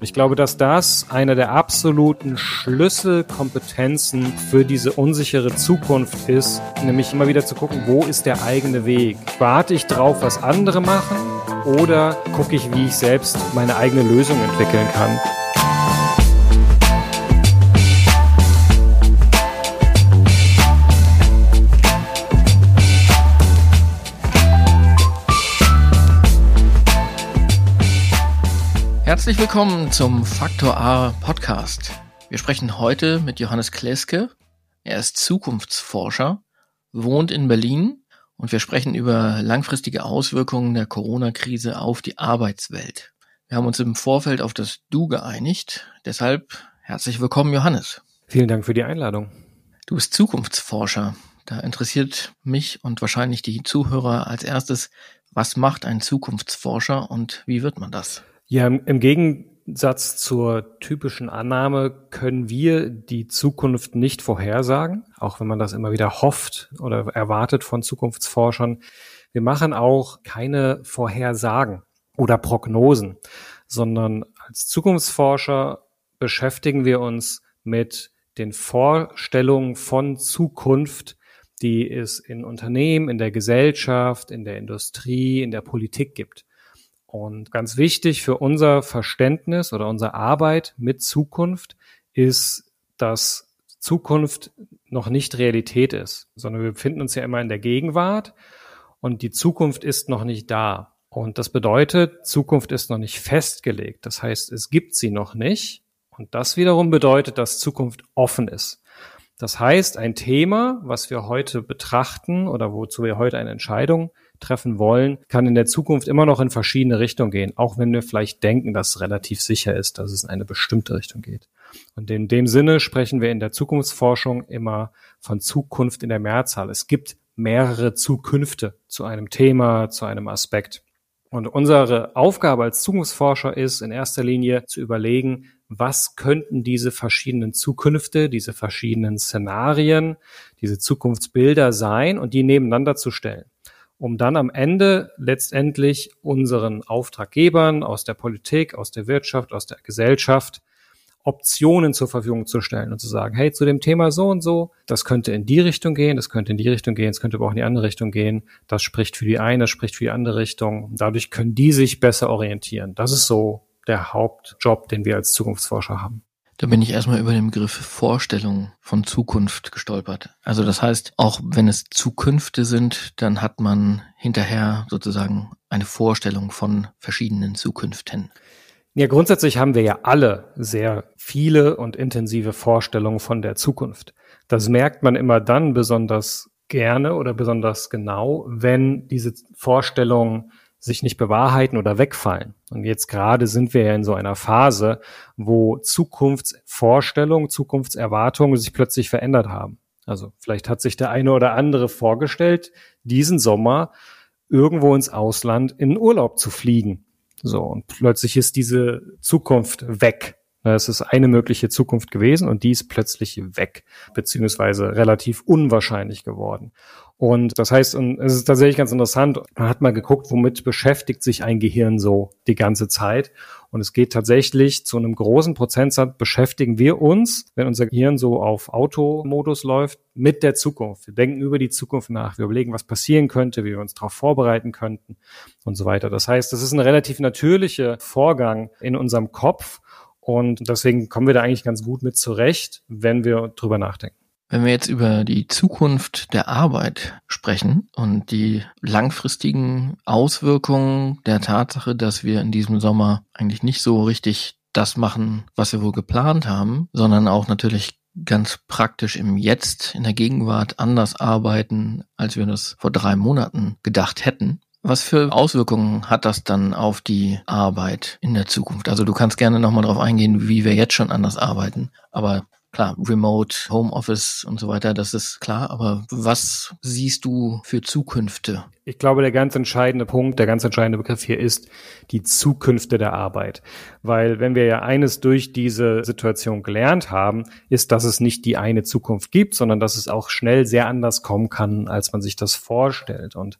Ich glaube, dass das eine der absoluten Schlüsselkompetenzen für diese unsichere Zukunft ist, nämlich immer wieder zu gucken, wo ist der eigene Weg? Warte ich drauf, was andere machen oder gucke ich, wie ich selbst meine eigene Lösung entwickeln kann? Herzlich willkommen zum Faktor A Podcast. Wir sprechen heute mit Johannes Kleske. Er ist Zukunftsforscher, wohnt in Berlin und wir sprechen über langfristige Auswirkungen der Corona-Krise auf die Arbeitswelt. Wir haben uns im Vorfeld auf das Du geeinigt. Deshalb herzlich willkommen, Johannes. Vielen Dank für die Einladung. Du bist Zukunftsforscher. Da interessiert mich und wahrscheinlich die Zuhörer als erstes, was macht ein Zukunftsforscher und wie wird man das? Ja, im Gegensatz zur typischen Annahme können wir die Zukunft nicht vorhersagen, auch wenn man das immer wieder hofft oder erwartet von Zukunftsforschern. Wir machen auch keine Vorhersagen oder Prognosen, sondern als Zukunftsforscher beschäftigen wir uns mit den Vorstellungen von Zukunft, die es in Unternehmen, in der Gesellschaft, in der Industrie, in der Politik gibt. Und ganz wichtig für unser Verständnis oder unsere Arbeit mit Zukunft ist, dass Zukunft noch nicht Realität ist, sondern wir befinden uns ja immer in der Gegenwart und die Zukunft ist noch nicht da. Und das bedeutet, Zukunft ist noch nicht festgelegt. Das heißt, es gibt sie noch nicht. Und das wiederum bedeutet, dass Zukunft offen ist. Das heißt, ein Thema, was wir heute betrachten oder wozu wir heute eine Entscheidung treffen wollen, kann in der Zukunft immer noch in verschiedene Richtungen gehen, auch wenn wir vielleicht denken, dass es relativ sicher ist, dass es in eine bestimmte Richtung geht. Und in dem Sinne sprechen wir in der Zukunftsforschung immer von Zukunft in der Mehrzahl. Es gibt mehrere Zukünfte zu einem Thema, zu einem Aspekt. Und unsere Aufgabe als Zukunftsforscher ist in erster Linie zu überlegen, was könnten diese verschiedenen Zukünfte, diese verschiedenen Szenarien, diese Zukunftsbilder sein und die nebeneinander zu stellen um dann am Ende letztendlich unseren Auftraggebern aus der Politik, aus der Wirtschaft, aus der Gesellschaft Optionen zur Verfügung zu stellen und zu sagen, hey, zu dem Thema so und so, das könnte in die Richtung gehen, das könnte in die Richtung gehen, es könnte aber auch in die andere Richtung gehen, das spricht für die eine, das spricht für die andere Richtung. Dadurch können die sich besser orientieren. Das ist so der Hauptjob, den wir als Zukunftsforscher haben. Da bin ich erstmal über den Begriff Vorstellung von Zukunft gestolpert. Also das heißt, auch wenn es Zukünfte sind, dann hat man hinterher sozusagen eine Vorstellung von verschiedenen Zukünften. Ja, grundsätzlich haben wir ja alle sehr viele und intensive Vorstellungen von der Zukunft. Das merkt man immer dann besonders gerne oder besonders genau, wenn diese Vorstellungen sich nicht bewahrheiten oder wegfallen. Und jetzt gerade sind wir ja in so einer Phase, wo Zukunftsvorstellungen, Zukunftserwartungen sich plötzlich verändert haben. Also vielleicht hat sich der eine oder andere vorgestellt, diesen Sommer irgendwo ins Ausland in Urlaub zu fliegen. So, und plötzlich ist diese Zukunft weg. Es ist eine mögliche Zukunft gewesen und die ist plötzlich weg, beziehungsweise relativ unwahrscheinlich geworden. Und das heißt, es ist tatsächlich ganz interessant, man hat mal geguckt, womit beschäftigt sich ein Gehirn so die ganze Zeit. Und es geht tatsächlich zu einem großen Prozentsatz beschäftigen wir uns, wenn unser Gehirn so auf Automodus läuft, mit der Zukunft. Wir denken über die Zukunft nach. Wir überlegen, was passieren könnte, wie wir uns darauf vorbereiten könnten und so weiter. Das heißt, das ist ein relativ natürlicher Vorgang in unserem Kopf. Und deswegen kommen wir da eigentlich ganz gut mit zurecht, wenn wir drüber nachdenken. Wenn wir jetzt über die Zukunft der Arbeit sprechen und die langfristigen Auswirkungen der Tatsache, dass wir in diesem Sommer eigentlich nicht so richtig das machen, was wir wohl geplant haben, sondern auch natürlich ganz praktisch im Jetzt, in der Gegenwart anders arbeiten, als wir das vor drei Monaten gedacht hätten. Was für Auswirkungen hat das dann auf die Arbeit in der Zukunft? Also du kannst gerne nochmal darauf eingehen, wie wir jetzt schon anders arbeiten. Aber Klar, Remote, Homeoffice und so weiter, das ist klar. Aber was siehst du für Zukünfte? Ich glaube, der ganz entscheidende Punkt, der ganz entscheidende Begriff hier ist die Zukünfte der Arbeit. Weil wenn wir ja eines durch diese Situation gelernt haben, ist, dass es nicht die eine Zukunft gibt, sondern dass es auch schnell sehr anders kommen kann, als man sich das vorstellt. Und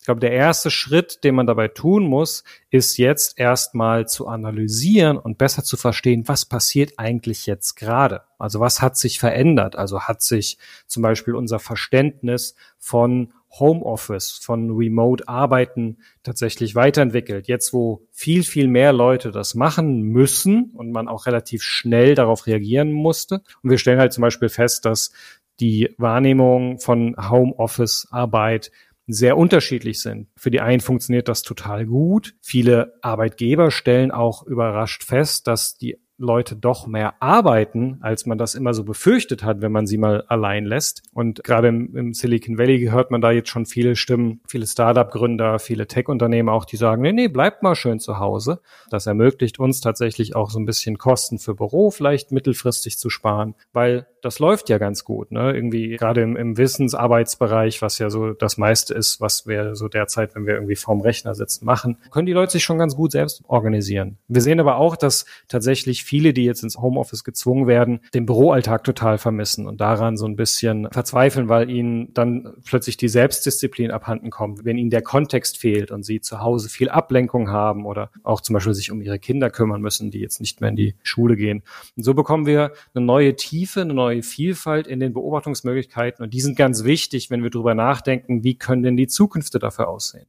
Ich glaube, der erste Schritt, den man dabei tun muss, ist jetzt erstmal zu analysieren und besser zu verstehen, was passiert eigentlich jetzt gerade. Also was hat sich verändert? Also hat sich zum Beispiel unser Verständnis von Homeoffice, von Remote-Arbeiten tatsächlich weiterentwickelt. Jetzt, wo viel, viel mehr Leute das machen müssen und man auch relativ schnell darauf reagieren musste. Und wir stellen halt zum Beispiel fest, dass die Wahrnehmung von Homeoffice-Arbeit sehr unterschiedlich sind. Für die einen funktioniert das total gut. Viele Arbeitgeber stellen auch überrascht fest, dass die Leute doch mehr arbeiten, als man das immer so befürchtet hat, wenn man sie mal allein lässt. Und gerade im, im Silicon Valley hört man da jetzt schon viele Stimmen, viele Startup-Gründer, viele Tech-Unternehmen auch, die sagen, nee, nee, bleibt mal schön zu Hause. Das ermöglicht uns tatsächlich auch so ein bisschen Kosten für Büro vielleicht mittelfristig zu sparen, weil das läuft ja ganz gut. Ne? Irgendwie gerade im, im Wissensarbeitsbereich, was ja so das meiste ist, was wir so derzeit, wenn wir irgendwie vorm Rechner sitzen, machen, können die Leute sich schon ganz gut selbst organisieren. Wir sehen aber auch, dass tatsächlich viele, die jetzt ins Homeoffice gezwungen werden, den Büroalltag total vermissen und daran so ein bisschen verzweifeln, weil ihnen dann plötzlich die Selbstdisziplin abhanden kommt, wenn ihnen der Kontext fehlt und sie zu Hause viel Ablenkung haben oder auch zum Beispiel sich um ihre Kinder kümmern müssen, die jetzt nicht mehr in die Schule gehen. Und so bekommen wir eine neue Tiefe, eine neue Vielfalt in den Beobachtungsmöglichkeiten und die sind ganz wichtig, wenn wir darüber nachdenken, wie können denn die Zukünfte dafür aussehen.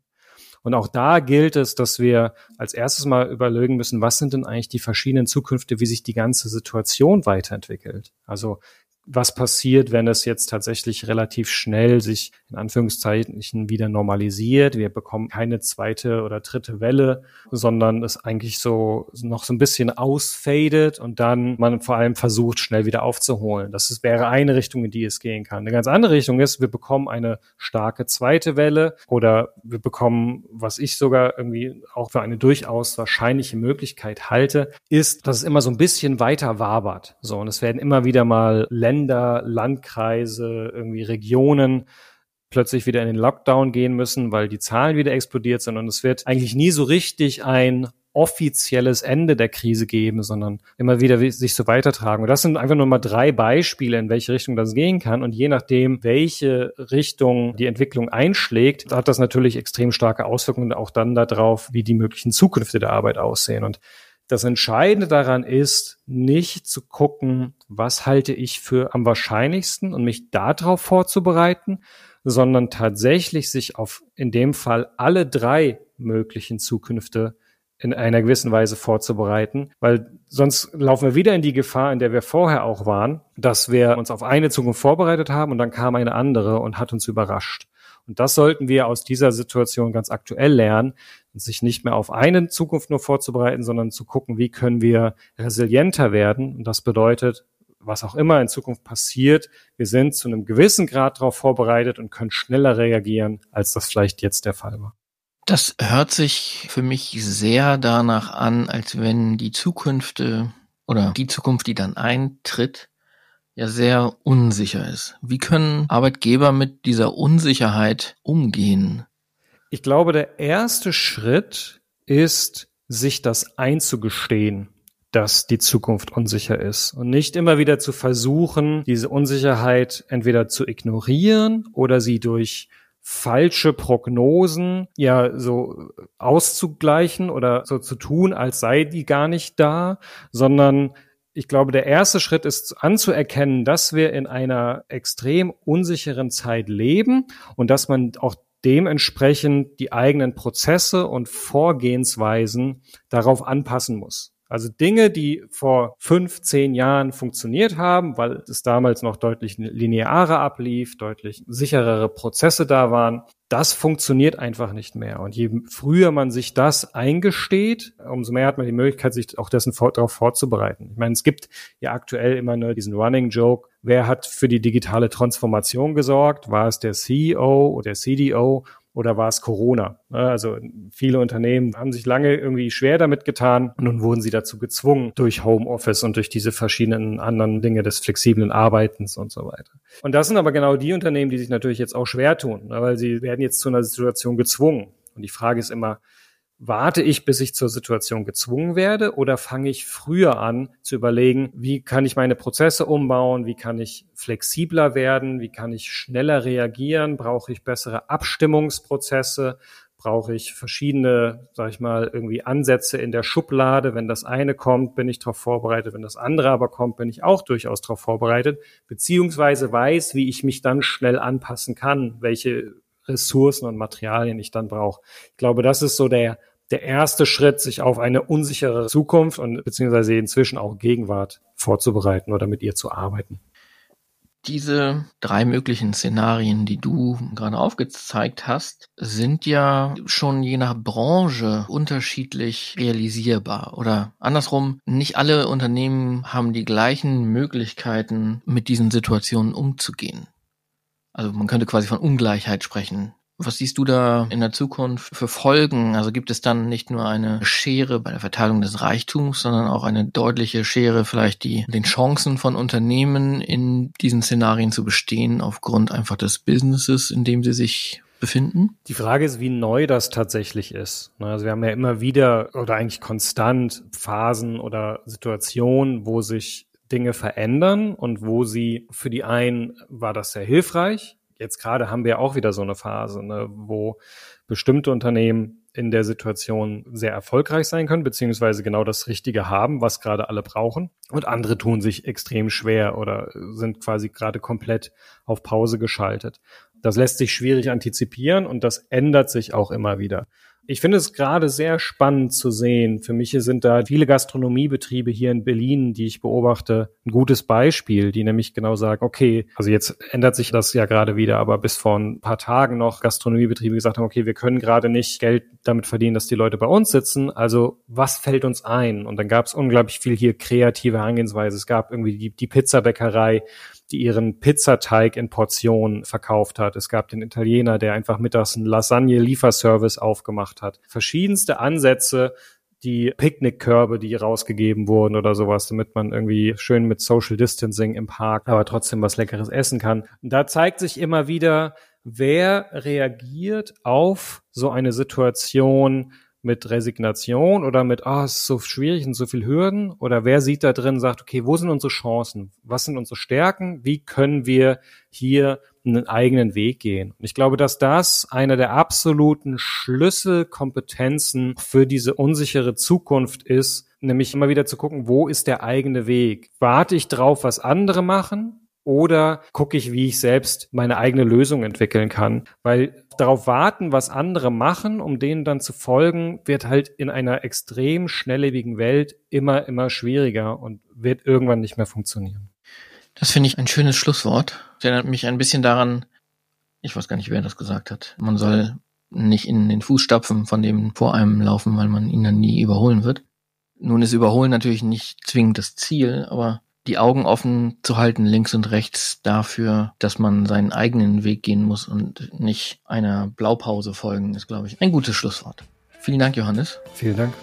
Und auch da gilt es, dass wir als erstes mal überlegen müssen, was sind denn eigentlich die verschiedenen Zukünfte, wie sich die ganze Situation weiterentwickelt. Also was passiert, wenn es jetzt tatsächlich relativ schnell sich in Anführungszeichen wieder normalisiert. Wir bekommen keine zweite oder dritte Welle, sondern es eigentlich so noch so ein bisschen ausfadet und dann man vor allem versucht, schnell wieder aufzuholen. Das ist, wäre eine Richtung, in die es gehen kann. Eine ganz andere Richtung ist, wir bekommen eine starke zweite Welle oder wir bekommen, was ich sogar irgendwie auch für eine durchaus wahrscheinliche Möglichkeit halte, ist, dass es immer so ein bisschen weiter wabert. So, und es werden immer wieder mal Landkreise, irgendwie Regionen plötzlich wieder in den Lockdown gehen müssen, weil die Zahlen wieder explodiert sind und es wird eigentlich nie so richtig ein offizielles Ende der Krise geben, sondern immer wieder sich so weitertragen. Und das sind einfach nur mal drei Beispiele, in welche Richtung das gehen kann. Und je nachdem, welche Richtung die Entwicklung einschlägt, hat das natürlich extrem starke Auswirkungen auch dann darauf, wie die möglichen Zukünfte der Arbeit aussehen. Und das Entscheidende daran ist, nicht zu gucken, was halte ich für am wahrscheinlichsten und mich darauf vorzubereiten, sondern tatsächlich sich auf in dem Fall alle drei möglichen Zukünfte in einer gewissen Weise vorzubereiten, weil sonst laufen wir wieder in die Gefahr, in der wir vorher auch waren, dass wir uns auf eine Zukunft vorbereitet haben und dann kam eine andere und hat uns überrascht. Und das sollten wir aus dieser Situation ganz aktuell lernen, sich nicht mehr auf eine Zukunft nur vorzubereiten, sondern zu gucken, wie können wir resilienter werden. Und das bedeutet, was auch immer in Zukunft passiert, wir sind zu einem gewissen Grad darauf vorbereitet und können schneller reagieren, als das vielleicht jetzt der Fall war. Das hört sich für mich sehr danach an, als wenn die Zukünfte oder die Zukunft, die dann eintritt, ja sehr unsicher ist. Wie können Arbeitgeber mit dieser Unsicherheit umgehen? Ich glaube, der erste Schritt ist, sich das einzugestehen, dass die Zukunft unsicher ist und nicht immer wieder zu versuchen, diese Unsicherheit entweder zu ignorieren oder sie durch falsche Prognosen ja so auszugleichen oder so zu tun, als sei die gar nicht da, sondern ich glaube, der erste Schritt ist anzuerkennen, dass wir in einer extrem unsicheren Zeit leben und dass man auch dementsprechend die eigenen Prozesse und Vorgehensweisen darauf anpassen muss. Also Dinge, die vor fünf, zehn Jahren funktioniert haben, weil es damals noch deutlich linearer ablief, deutlich sicherere Prozesse da waren, das funktioniert einfach nicht mehr. Und je früher man sich das eingesteht, umso mehr hat man die Möglichkeit, sich auch dessen vor, darauf vorzubereiten. Ich meine, es gibt ja aktuell immer nur diesen Running Joke. Wer hat für die digitale Transformation gesorgt? War es der CEO oder der CDO? Oder war es Corona? Also viele Unternehmen haben sich lange irgendwie schwer damit getan und nun wurden sie dazu gezwungen durch Homeoffice und durch diese verschiedenen anderen Dinge des flexiblen Arbeitens und so weiter. Und das sind aber genau die Unternehmen, die sich natürlich jetzt auch schwer tun, weil sie werden jetzt zu einer Situation gezwungen. Und die Frage ist immer, Warte ich, bis ich zur Situation gezwungen werde oder fange ich früher an zu überlegen, wie kann ich meine Prozesse umbauen, wie kann ich flexibler werden, wie kann ich schneller reagieren, brauche ich bessere Abstimmungsprozesse, brauche ich verschiedene, sag ich mal, irgendwie Ansätze in der Schublade. Wenn das eine kommt, bin ich darauf vorbereitet. Wenn das andere aber kommt, bin ich auch durchaus darauf vorbereitet, beziehungsweise weiß, wie ich mich dann schnell anpassen kann, welche Ressourcen und Materialien ich dann brauche. Ich glaube, das ist so der, der erste Schritt, sich auf eine unsichere Zukunft und beziehungsweise inzwischen auch Gegenwart vorzubereiten oder mit ihr zu arbeiten. Diese drei möglichen Szenarien, die du gerade aufgezeigt hast, sind ja schon je nach Branche unterschiedlich realisierbar. Oder andersrum, nicht alle Unternehmen haben die gleichen Möglichkeiten, mit diesen Situationen umzugehen. Also man könnte quasi von Ungleichheit sprechen. Was siehst du da in der Zukunft für Folgen? Also gibt es dann nicht nur eine Schere bei der Verteilung des Reichtums, sondern auch eine deutliche Schere vielleicht die den Chancen von Unternehmen in diesen Szenarien zu bestehen aufgrund einfach des Businesses, in dem sie sich befinden? Die Frage ist, wie neu das tatsächlich ist. Also wir haben ja immer wieder oder eigentlich konstant Phasen oder Situationen, wo sich Dinge verändern und wo sie für die einen war das sehr hilfreich. Jetzt gerade haben wir auch wieder so eine Phase, ne, wo bestimmte Unternehmen in der Situation sehr erfolgreich sein können, beziehungsweise genau das Richtige haben, was gerade alle brauchen. Und andere tun sich extrem schwer oder sind quasi gerade komplett auf Pause geschaltet. Das lässt sich schwierig antizipieren und das ändert sich auch immer wieder. Ich finde es gerade sehr spannend zu sehen. Für mich sind da viele Gastronomiebetriebe hier in Berlin, die ich beobachte, ein gutes Beispiel, die nämlich genau sagen, okay, also jetzt ändert sich das ja gerade wieder, aber bis vor ein paar Tagen noch Gastronomiebetriebe gesagt haben, okay, wir können gerade nicht Geld damit verdienen, dass die Leute bei uns sitzen. Also was fällt uns ein? Und dann gab es unglaublich viel hier kreative Herangehensweise. Es gab irgendwie die, die Pizzabäckerei, die ihren Pizzateig in Portionen verkauft hat. Es gab den Italiener, der einfach mittags einen Lasagne-Lieferservice aufgemacht hat. Verschiedenste Ansätze, die Picknickkörbe, die rausgegeben wurden oder sowas, damit man irgendwie schön mit Social Distancing im Park, aber trotzdem was Leckeres essen kann. Und da zeigt sich immer wieder, wer reagiert auf so eine Situation mit Resignation oder mit, ah, oh, es ist so schwierig und so viel Hürden? Oder wer sieht da drin, sagt, okay, wo sind unsere Chancen? Was sind unsere Stärken? Wie können wir hier einen eigenen Weg gehen? Und ich glaube, dass das eine der absoluten Schlüsselkompetenzen für diese unsichere Zukunft ist, nämlich immer wieder zu gucken, wo ist der eigene Weg? Warte ich drauf, was andere machen? Oder gucke ich, wie ich selbst meine eigene Lösung entwickeln kann? Weil darauf warten, was andere machen, um denen dann zu folgen, wird halt in einer extrem schnelllebigen Welt immer, immer schwieriger und wird irgendwann nicht mehr funktionieren. Das finde ich ein schönes Schlusswort. Das erinnert mich ein bisschen daran, ich weiß gar nicht, wer das gesagt hat. Man soll nicht in den Fußstapfen von dem vor einem laufen, weil man ihn dann nie überholen wird. Nun ist Überholen natürlich nicht zwingend das Ziel, aber die Augen offen zu halten, links und rechts, dafür, dass man seinen eigenen Weg gehen muss und nicht einer Blaupause folgen, ist, glaube ich, ein gutes Schlusswort. Vielen Dank, Johannes. Vielen Dank.